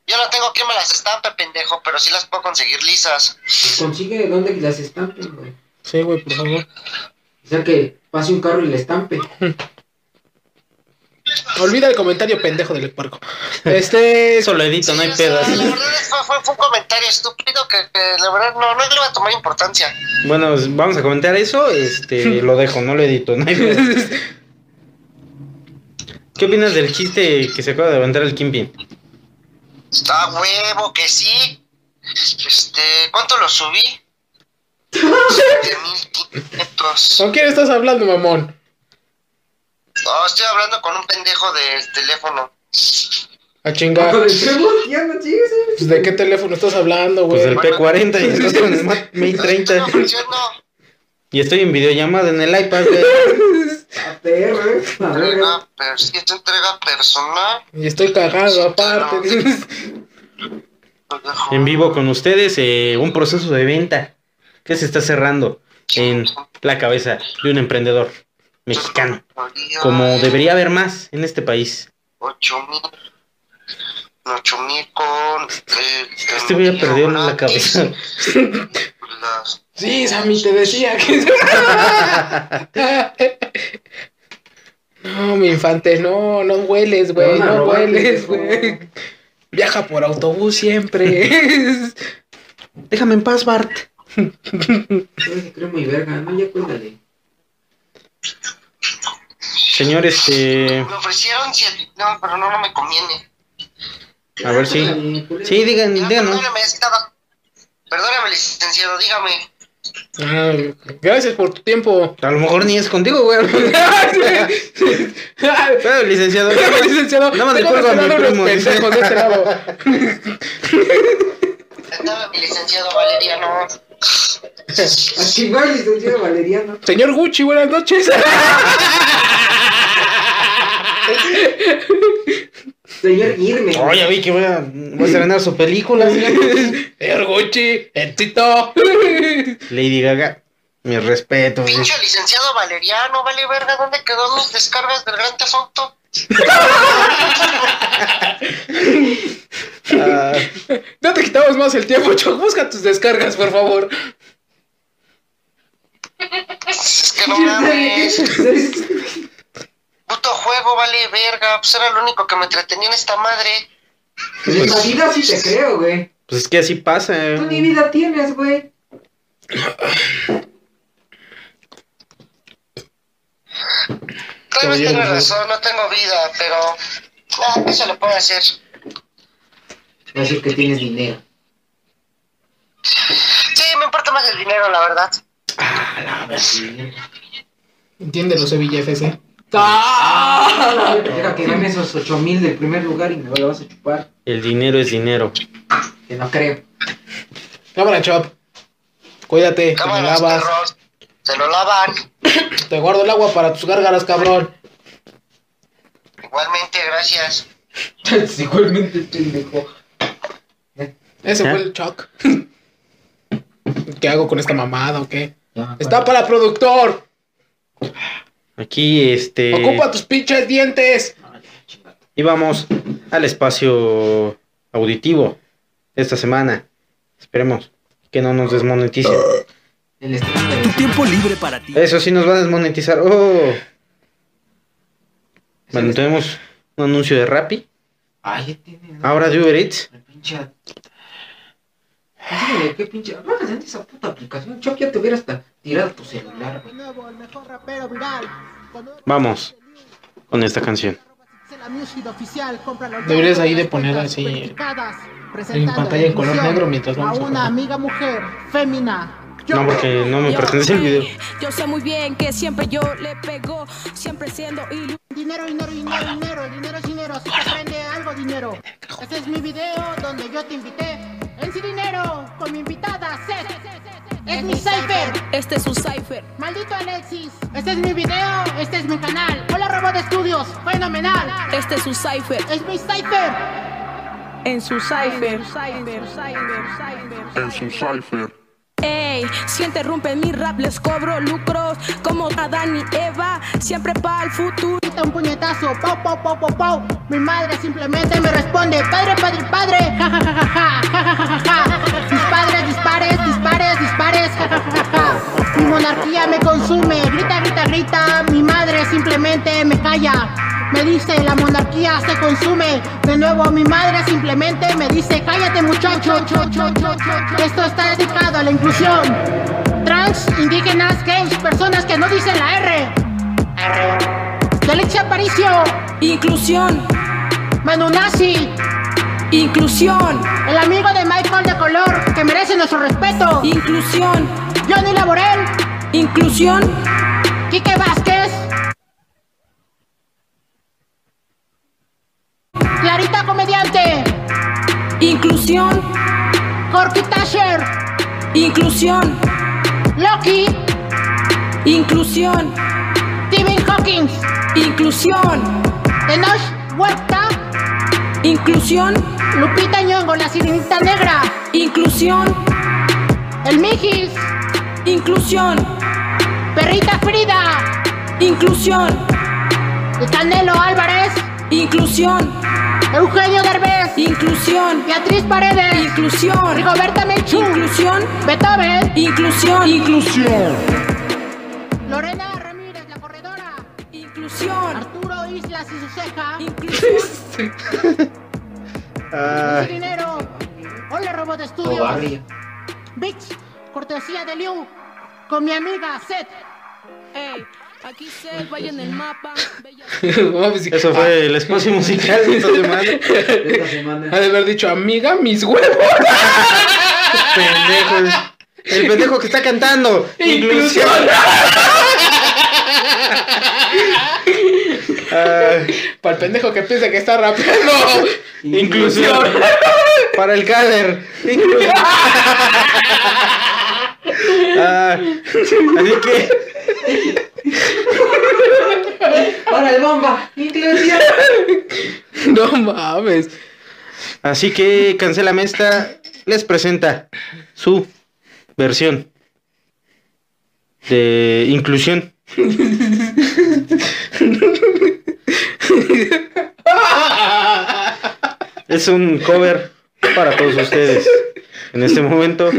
Yo no tengo quien me las estampe, pendejo, pero sí las puedo conseguir lisas. Pues consigue donde las estampen, güey. Sí, güey, por favor. O sea que pase un carro y le estampe. Olvida el comentario pendejo del puerco. Este. Eso lo edito, no hay pedas. La verdad fue, fue- fue un comentario estúpido que, que la verdad no, no le iba a tomar importancia. Bueno, vamos a comentar eso. Este, lo dejo, no lo edito, no hay pedas. ¿Qué opinas del chiste que se acaba de levantar el Kimpin? Está huevo que sí. Este, ¿cuánto lo subí? 7500. ¿Con quién estás hablando, mamón? No, estoy hablando con un pendejo de teléfono. A chingar. No eh. Pues, ¿De qué teléfono estás hablando, Pues güey? el P40 y estás con el Mate Estoy 30. ofreciendo Y estoy en videollamada en el iPad, güey. A perro, eh. A ver, entrega, per- si es entrega personal. Y estoy cagado aparte. En vivo con ustedes, eh, un proceso de venta que se está cerrando en la cabeza de un emprendedor mexicano. Como debería haber más en este país. 8000. 8000 con. eh, Este güey ya perdió la cabeza. Las- Sí, Sammy, te decía que. No, mi infante, no, no hueles, güey, a no robar, hueles, güey. Viaja por autobús siempre. Déjame en paz, Bart. Cree muy verga, no, ya cuéntale. Señor, este. Me ofrecieron 7. No, pero no, no me conviene. A ver si. Culero. Sí, digan, Ya, díganos. perdóname, es que estaba. Perdóname, licenciado, dígame. Ah, gracias por tu tiempo. A lo mejor ni es contigo, güey. Pero, licenciado. Licenciado, Nada más le cuelgo a mi primo, pendejos de este lado. Estaba mi licenciado Valeriano. A chingar, licenciado Valeriano. Señor Gucci, buenas noches. Señor Irme. Ya vi que voy a, voy a estrenar su película. Señor Gucci, éxito. Lady Gaga. Mi respeto. Pinche licenciado Valeriano, vale verga, ¿dónde quedó mis descargas del Gran Theft Auto? Ah, Quitamos más el tiempo, Choc. Busca tus descargas, por favor. Es que no mames. Puto juego, vale verga. Pues era lo único que me entretenía en esta madre. Pues en la vida sí te creo, güey. pues es que así pasa. Tú ni vida tienes, güey. Tal vez por razón, no tengo vida, pero. Ah, ¿qué se le puede hacer? Va a decir que tienes dinero. Sí, me importa más el dinero, la verdad. Entiéndelo, Sevilla FC. Deja que gane esos 8 mil del primer lugar y me lo vas a chupar. El dinero es dinero. Que no creo. Cámara, Chop. Cuídate, te me Cámaras, lavas. perros. Se lo lavan. Te guardo el agua para tus gárgaras, cabrón. Igualmente, gracias. Igualmente, pendejo. Ese ¿Ah? fue el Choc. ¿Qué hago con esta mamada o qué? Ya, Está para productor. Aquí, este. Ocupa tus pinches dientes. Y vamos al espacio auditivo de esta semana. Esperemos que no nos desmoneticen. El Tu tiempo libre para ti. Eso sí nos va a desmonetizar. Oh. Bueno, tenemos un anuncio de Rappi. Ahora de Uber Eats. El pinche. Dígale, qué pinche. Bájate de esa puta aplicación. Chuck, ya te hubiera hasta tirado tu celular, güey. Vamos con esta canción. Deberías ahí de poner así, en pantalla en color negro mientras vamos a a una amiga mujer fémina. Yo- No, porque no me pertenece el video. Yo sé muy bien que siempre yo le pego, siempre siendo Dinero, dinero, dinero, dinero, dinero es dinero. Si te prende algo, dinero. Este es mi video donde yo te invité. En sí dinero, con mi invitada, Seth. Es mi cipher. Este es su cipher. Maldito Alexis. Este es mi video, este es mi canal. Hola, Robot Studios. Fenomenal. Este es su cipher. Es mi cipher. En su cipher. en su cipher. Ey, si interrumpen mi rap les cobro lucros como Adán y Eva, siempre para el futuro. Un puñetazo, pau, pau, pau, pau, pau. Mi madre simplemente me responde, padre, padre, padre, ja, ja, ja, ja, ja, ja, ja, ja, ja, ja. Dispares, dispares, dispares, ja, ja, ja, ja. Mi monarquía me consume, grita, grita, grita. Mi madre simplemente me calla. Me dice, la monarquía se consume. De nuevo, mi madre simplemente me dice, cállate muchacho. Esto está dedicado a la inclusión. Trans, indígenas, gays, personas que no dicen la R. Delixia Aparicio, Inclusión, Manu Nazi, inclusión, el amigo de Michael de color que merece nuestro respeto. inclusión, Johnny Laborel, inclusión, Quique Vázquez, Clarita Comediante, inclusión, Corky Tasher, inclusión, Loki, inclusión, Stephen Hawking, inclusión, Enosh Huerta, inclusión, Lupita Nyong'o, la sirenita negra, inclusión, el Mijis, inclusión, Perrita Frida, inclusión, el Canelo Álvarez, inclusión, Eugenio Derbez, inclusión, Beatriz Paredes, inclusión, Rigoberta Menchú, inclusión, Beethoven, inclusión, inclusión, inclusión, Arturo Islas y su ceja, inclusión, Ah, dinero, Hola Robot O Studios, barrio. Bix, cortesía de Liu, con mi amiga Seth. Ey, aquí se vaya en el mapa, eso fue el espacio musical de esta semana. De esta semana. Ha de haber dicho, amiga, mis huevos. Pendejos. El pendejo que está cantando. Inclusión. Para el pendejo que piensa que está rapeando. inclusión. Para el cader. Inclusión. Ah, así que ¡Para el bomba! ¡Inclusión! No mames. Así que Cancélame esta les presenta su versión de inclusión. Es un cover para todos ustedes en este momento,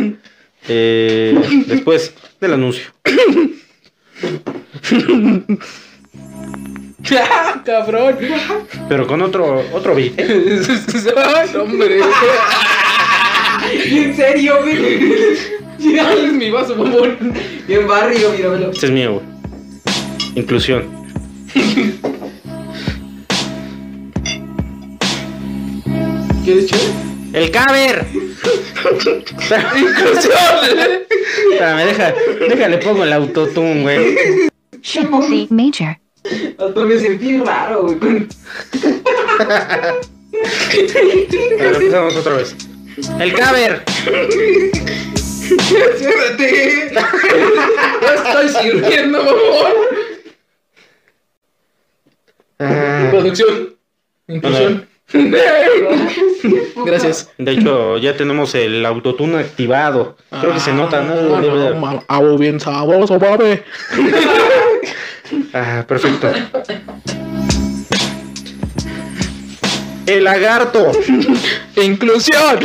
eh, después del anuncio. Cabrón. Pero con otro otro beat. ¿eh? Hombre. ¿En serio, güey? Ay, mi vaso, bombón. Bien barrio, míramelo. Este es mío, güey. Inclusión. ¿Quieres chévere? ¡El! Inclusión. Espérame, deja, déjale pongo el autotune, güey. C major. Hasta me sentí raro, güey. ver, empezamos otra vez. ¡El cover! Ciérrate. Ya estoy sirviendo, bombón. Ah, Producción. Inclusión. Gracias. de hecho, ya tenemos el autotune activado. Creo que se nota, ¿no? Hago bien sabroso, papi. Ah, perfecto. El lagarto. Inclusión.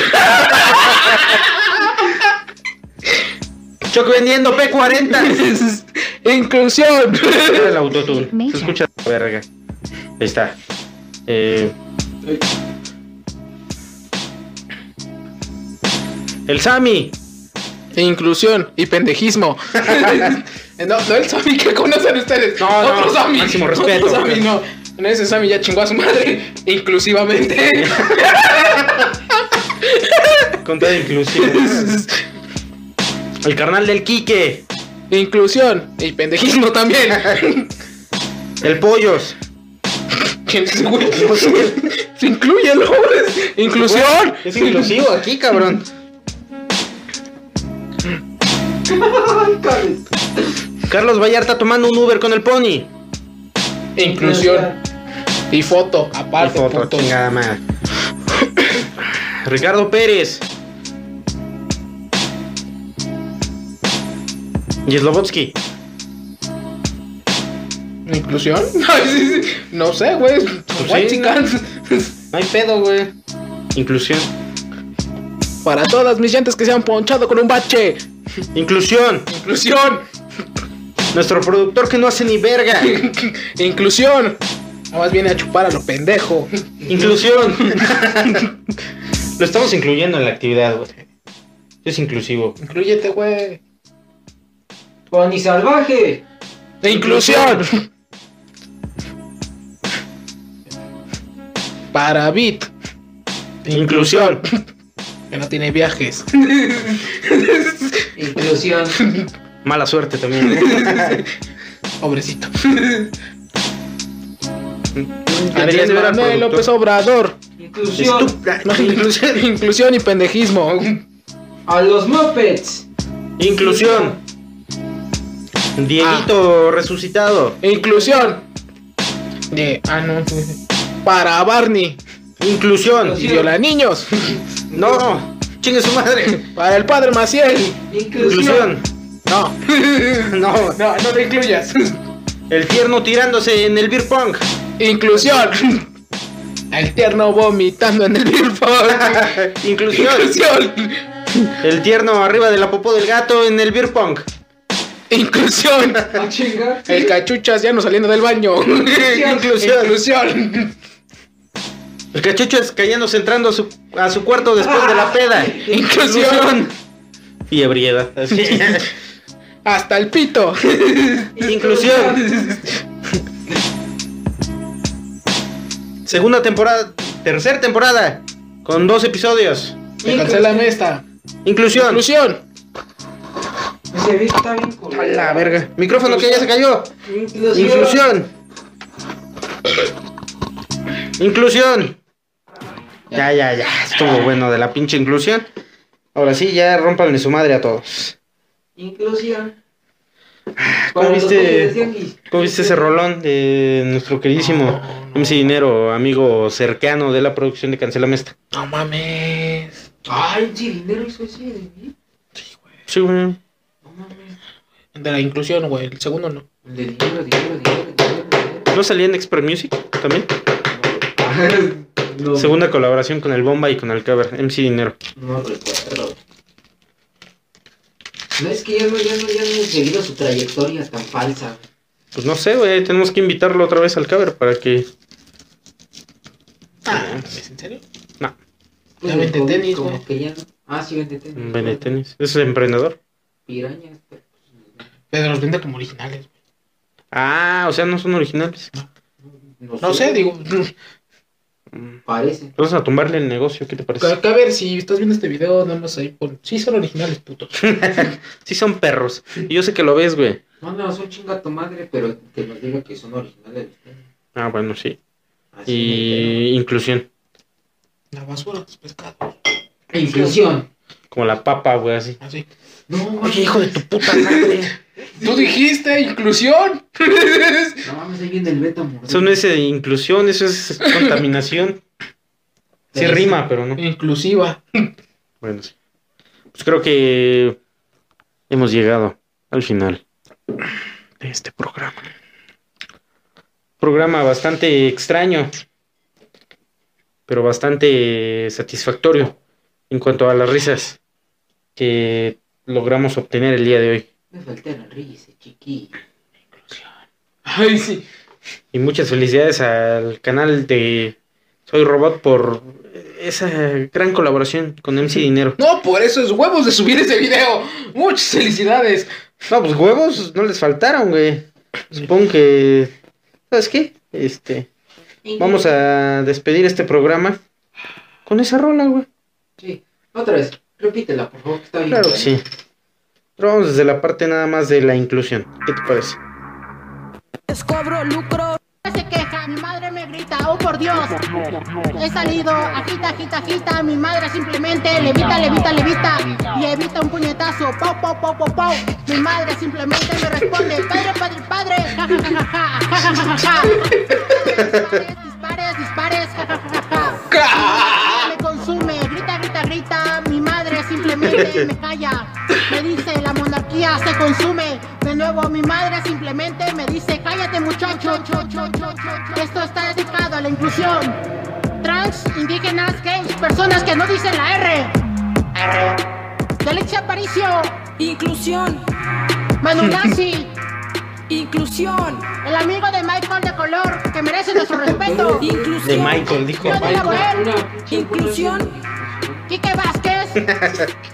Choc vendiendo P40. Inclusión. el autotune. Se escucha la verga. Ahí está. Eh, el Sami. Inclusión y pendejismo. no, no el Sammy que conocen ustedes. No, no, Otro Sammy. máximo respeto. Otro Sammy, no. No, ese Sammy ya chingó a su madre. Inclusivamente. Con toda inclusión. El carnal del Quique. Inclusión y pendejismo también. El Pollos. ¿Quién es ese güey? Se incluye, ¿no? Inclusión. Es inclusivo aquí, cabrón. Carlos Vallarta tomando un Uber con el Pony. Inclusión. Y foto, Y aparte. foto, chingada madre. Ricardo Pérez. Y Slobotsky. ¿Inclusión? No sé, güey. Pues White sí. No hay pedo, güey. Inclusión. Para todas mis llantas que se han ponchado con un bache. Inclusión. Inclusión. Nuestro productor que no hace ni verga. Inclusión. Nada más viene a chupar a lo pendejo. Inclusión. Lo estamos incluyendo en la actividad, güey. Es inclusivo. Incluyete, güey. Pony salvaje. Inclusión. Para Bit. Inclusión. Que no tiene viajes. Inclusión. Mala suerte también. Pobrecito. Andrés Manuel. López Obrador. Inclusión. No, inclusión, inclusión y pendejismo. A los Muppets. Inclusión. Dieguito resucitado. Inclusión. De. Ah, no. Para Barney. Inclusión. Y viola niños. No. Chingue su madre. Para el padre Maciel. Inclusión. No. No. No, no lo incluyas. El tierno tirándose en el beer pong. Inclusión. El tierno vomitando en el beer pong. Inclusión. Inclusión. El tierno arriba de la popó del gato en el beer pong. Inclusión. El cachuchas ya no saliendo del baño. Inclusión. Inclusión. El cachucho es cayéndose entrando a su, a su cuarto después de la peda. Inclusión. Y ebriedad. Hasta el pito. Inclusión. Segunda temporada. Tercera temporada. Con dos episodios. Me esta. Inclusión. Inclusión. Ese beat está bien. A la verga. Micrófono que ya se cayó. Inclusión. Inclusión. Inclusión. Ya, ya, ya. Estuvo bueno de la pinche inclusión. Ahora sí, ya rompanle su madre a todos. Inclusión. ¿Cómo Para los viste. ¿Cómo viste ese rolón de nuestro queridísimo MC Dinero, amigo cercano de la producción de Cancelame esta? No mames. Ay, sí, dinero hizo ese de mí. Sí, güey. No mames. De la inclusión, güey. El segundo no. El de dinero, dinero, dinero, dinero, dinero. ¿No salía en Expert Music también? No, Segunda colaboración con el Bomba y con el Cover, MC Dinero. no recuerdo. No es que ya no, ya no, ya no he seguido su trayectoria tan falsa. Pues no sé, güey, tenemos que invitarlo otra vez al Cover para que... Ah, ¿es en serio? No, Pues Ya vende tenis, como güey. que ya no. Ah, sí, vende tenis. vende tenis. Es emprendedor. Pirañas. pero, Pero los vende como originales. güey. Ah, o sea, no son originales. No sé, digo. Parece. Vamos a tumbarle el negocio, ¿qué te parece? Acá a ver, si estás viendo este video, nada más ahí pon. Sí, son originales, putos. sí son perros. Y yo sé que lo ves, güey. Mándanos un chinga a tu madre, pero que nos diga que son originales. Ah, bueno, sí. Así Y inclusión. La basura, los pescados. me entero. Inclusión. Como la papa, güey, así. Así. No, Oye, hijo de tu puta madre. Tú dijiste inclusión. No mames, ahí viene el beta. Eso no es eh, inclusión, eso es contaminación. Sí Pero rima, pero no. Inclusiva. Bueno, sí. Pues creo que hemos llegado al final de este programa. Programa bastante extraño, pero bastante satisfactorio en cuanto a las risas que logramos obtener el día de hoy. Me falta la risa, chiquillo. Ay, sí. Y muchas felicidades al canal de Soy Robot por esa gran colaboración con MC Dinero. No, por eso es huevos de subir ese video. Muchas felicidades. No, pues huevos no les faltaron, güey. Supongo que. ¿Sabes qué? Este. Vamos a despedir este programa con esa rola, güey. Sí, otra vez. Repítela, por favor, que está bien. Claro que sí. Pero vamos desde la parte nada más de la inclusión. ¿Qué te parece? Les cobro lucro. Se queja, mi madre me grita, oh por Dios. He salido, agita, agita, agita. Mi madre simplemente levita, levita, levita. Y evita un puñetazo, pau, pau, pau, pau, pau. Mi madre simplemente me responde, padre, padre, padre. Ja, ja, ja, ja, ja, ja, ja, ja. Dispares, dispares, dispares, ja, ja, ja, ja. Me calla. Me dice, la monarquía se consume. De nuevo mi madre simplemente me dice, cállate muchacho. Esto está dedicado a la inclusión. Trans, indígenas, gays, personas que no dicen la R. R. Delixia Aparicio, Inclusión, Manu Nazi, inclusión, el amigo de Michael de color que merece nuestro respeto. De inclusión, Michael, dijo. Yo de la Boel, inclusión, Quique Vázquez,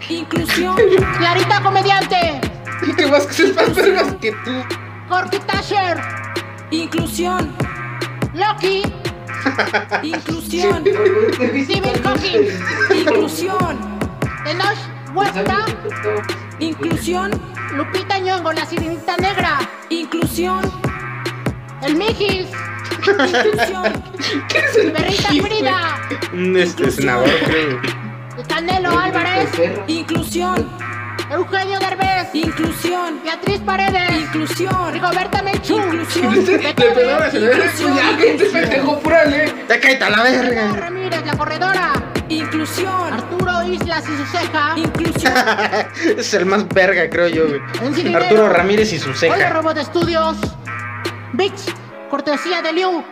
inclusión, Clarita Comediante, ¿Y qué más que más vergas que tú? Corky Tasher, inclusión, Loki, inclusión, Stephen Hawking, inclusión, Enoch Huerta, inclusión, Lupita Nyong'o, la sirenita negra, inclusión, el Mijis, inclusión, Berrita Frida, este senador, creo. El Canelo Álvarez, inclusión, Eugenio Derbez, inclusión, Beatriz Paredes, inclusión, Rigoberta Menchú, inclusión, Le pegó la señora. Ya, que este pendejo, púrale. Ya cállate a la verga. Ramírez, la corredora, inclusión, Arturo Islas y su ceja, inclusión, Es el más verga, creo yo, güey. Arturo Ramírez y su Hola ceja. Robot Estudios, Vix, cortesía de Liu,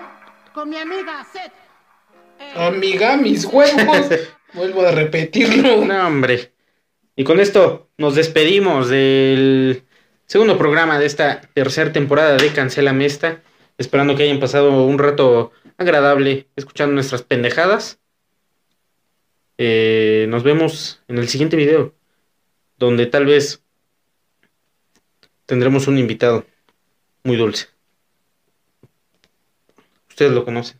con mi amiga Seth. Amiga, mis huevos. Vuelvo a repetirlo. No, hombre. Y con esto nos despedimos del segundo programa de esta tercera temporada de Cancela Mesta. Esperando que hayan pasado un rato agradable escuchando nuestras pendejadas. Eh, nos vemos en el siguiente video, donde tal vez tendremos un invitado muy dulce. Ustedes lo conocen.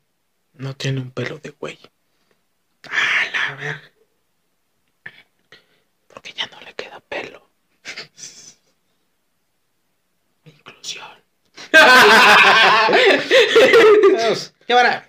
No tiene un pelo de güey. A la verga. Porque ya no le queda pelo. Inclusión. Vamos, cámara.